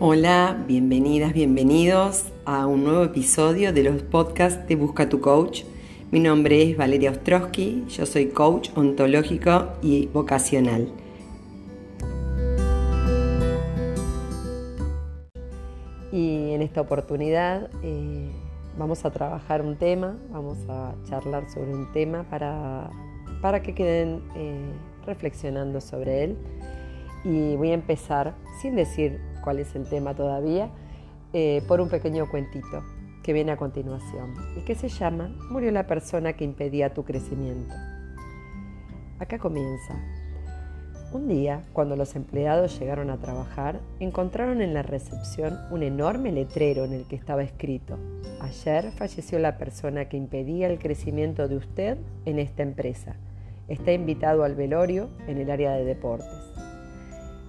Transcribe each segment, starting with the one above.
Hola, bienvenidas, bienvenidos a un nuevo episodio de los podcasts de Busca tu Coach. Mi nombre es Valeria Ostrowski, yo soy coach ontológico y vocacional. Y en esta oportunidad eh, vamos a trabajar un tema, vamos a charlar sobre un tema para, para que queden eh, reflexionando sobre él. Y voy a empezar sin decir cuál es el tema todavía, eh, por un pequeño cuentito que viene a continuación y que se llama Murió la persona que impedía tu crecimiento. Acá comienza. Un día, cuando los empleados llegaron a trabajar, encontraron en la recepción un enorme letrero en el que estaba escrito, ayer falleció la persona que impedía el crecimiento de usted en esta empresa. Está invitado al velorio en el área de deportes.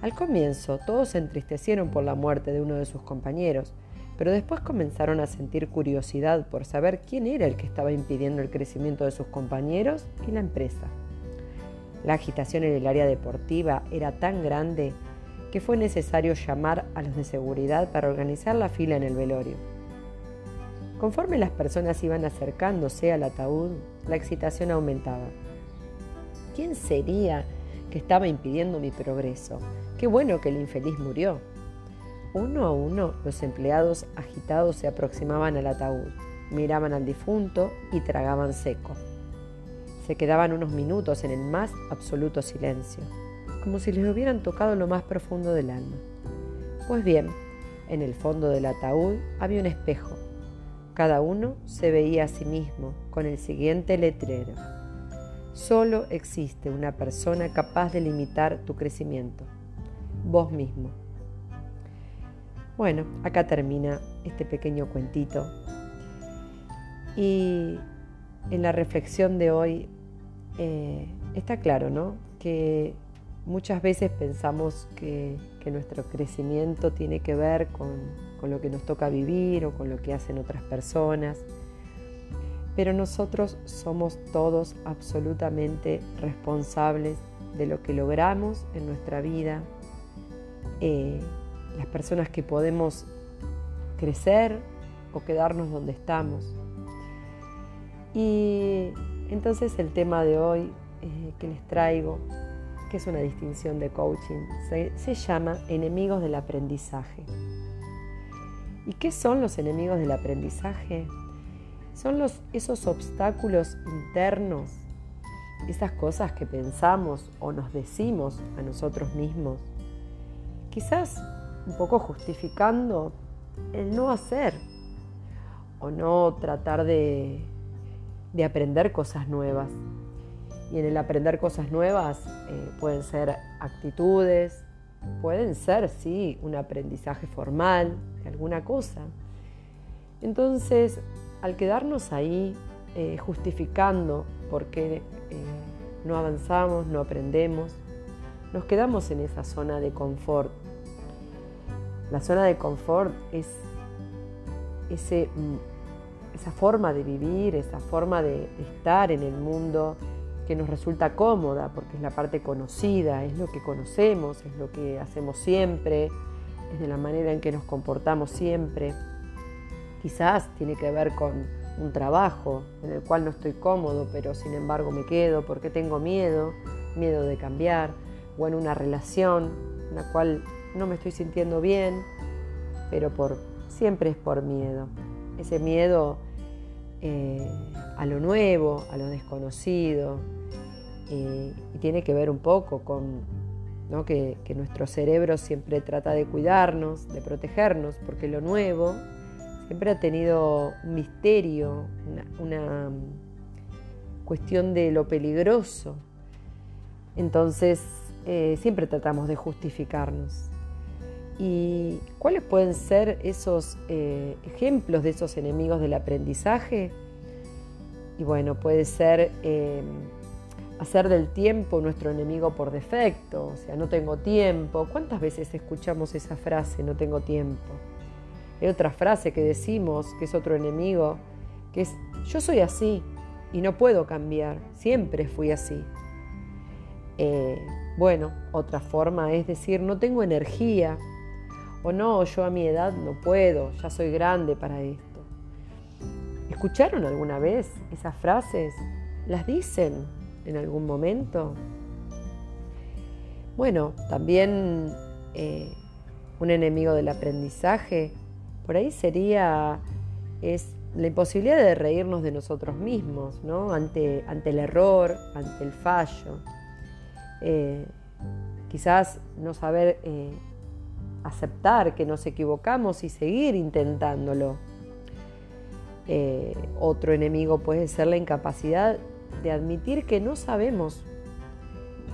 Al comienzo todos se entristecieron por la muerte de uno de sus compañeros, pero después comenzaron a sentir curiosidad por saber quién era el que estaba impidiendo el crecimiento de sus compañeros y la empresa. La agitación en el área deportiva era tan grande que fue necesario llamar a los de seguridad para organizar la fila en el velorio. Conforme las personas iban acercándose al ataúd, la excitación aumentaba. ¿Quién sería que estaba impidiendo mi progreso? Qué bueno que el infeliz murió. Uno a uno los empleados agitados se aproximaban al ataúd, miraban al difunto y tragaban seco. Se quedaban unos minutos en el más absoluto silencio, como si les hubieran tocado lo más profundo del alma. Pues bien, en el fondo del ataúd había un espejo. Cada uno se veía a sí mismo con el siguiente letrero. Solo existe una persona capaz de limitar tu crecimiento vos mismo. Bueno, acá termina este pequeño cuentito. Y en la reflexión de hoy eh, está claro, ¿no? Que muchas veces pensamos que, nuestro crecimiento tiene que ver con, con lo que nos toca vivir o con lo que hacen otras personas pero nosotros somos todos absolutamente responsables de lo que logramos en nuestra vida, eh, las personas que podemos crecer o quedarnos donde estamos. Y entonces el tema de hoy eh, que les traigo, que es una distinción de coaching, se, se llama enemigos del aprendizaje. ¿Y qué son los enemigos del aprendizaje? Son los, esos obstáculos internos, esas cosas que pensamos o nos decimos a nosotros mismos quizás un poco justificando el no hacer o no tratar de, aprender cosas nuevas. Y en el aprender cosas nuevas eh, pueden ser actitudes, pueden ser, sí, un aprendizaje formal de alguna cosa. Entonces, al quedarnos ahí eh, justificando por qué eh, no avanzamos, no aprendemos, nos quedamos en esa zona de confort. La zona de confort es mm, esa forma de vivir, esa forma de estar en el mundo que nos resulta cómoda, porque es la parte conocida, es lo que conocemos, es lo que hacemos siempre, es de la manera en que nos comportamos siempre. Quizás tiene que ver con un trabajo en el cual no estoy cómodo, pero sin embargo me quedo porque tengo miedo, miedo de cambiar o en una relación en la cual no me estoy sintiendo bien, pero por, siempre es por miedo. Ese miedo eh, a lo nuevo, a lo desconocido, eh, y tiene que ver un poco con que, nuestro cerebro siempre trata de cuidarnos, de protegernos, porque lo nuevo siempre ha tenido un misterio, una cuestión de lo peligroso. Entonces, eh, siempre tratamos de justificarnos. ¿Y cuáles pueden ser esos eh, ejemplos de esos enemigos del aprendizaje? Y bueno, puede ser eh, hacer del tiempo nuestro enemigo por defecto, o sea, no tengo tiempo. ¿Cuántas veces escuchamos esa frase, no tengo tiempo? Hay otra frase que decimos, que es otro enemigo, que es, yo soy así y no puedo cambiar, siempre fui así. Bueno, otra forma es decir, no tengo energía O no, yo a mi edad no puedo, ya soy grande para esto. ¿Escucharon alguna vez esas frases? ¿Las dicen en algún momento? Bueno, también eh, un enemigo del aprendizaje, por ahí sería es la imposibilidad de reírnos de nosotros mismos, ¿no? ante, ante el error, ante el fallo. Eh, quizás no saber eh, aceptar que nos equivocamos y seguir intentándolo. Eh, otro enemigo puede ser la incapacidad de admitir que no sabemos.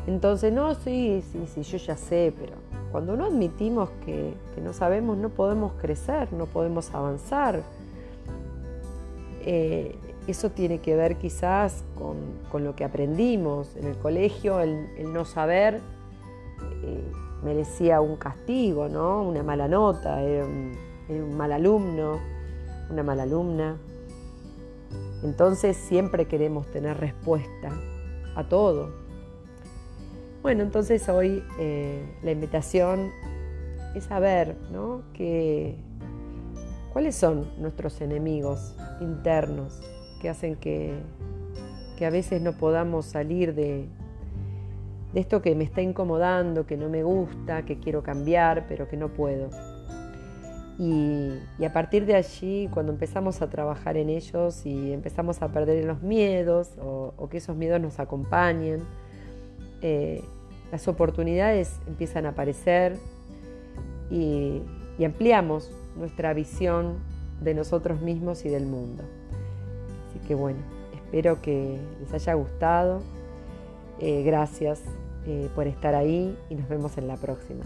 Entonces, no, sí, sí, sí, yo ya sé, pero cuando no admitimos que, no sabemos, no podemos crecer, no podemos avanzar. Eh, eso tiene que ver quizás con, lo que aprendimos en el colegio, el, no saber eh, merecía un castigo, ¿no? una mala nota, era un mal alumno una mala alumna. Entonces siempre queremos tener respuesta a todo. Bueno, entonces hoy eh, la invitación es saber ¿no? que, cuáles son nuestros enemigos internos que hacen que, que a veces no podamos salir de, de esto que me está incomodando, que no me gusta, que quiero cambiar, pero que no puedo. Y, a partir de allí, cuando empezamos a trabajar en ellos y empezamos a perder los miedos o, que esos miedos nos acompañen, eh, las oportunidades empiezan a aparecer y, ampliamos nuestra visión de nosotros mismos y del mundo. Así que bueno, espero que les haya gustado. Eh, gracias eh, por estar ahí y nos vemos en la próxima.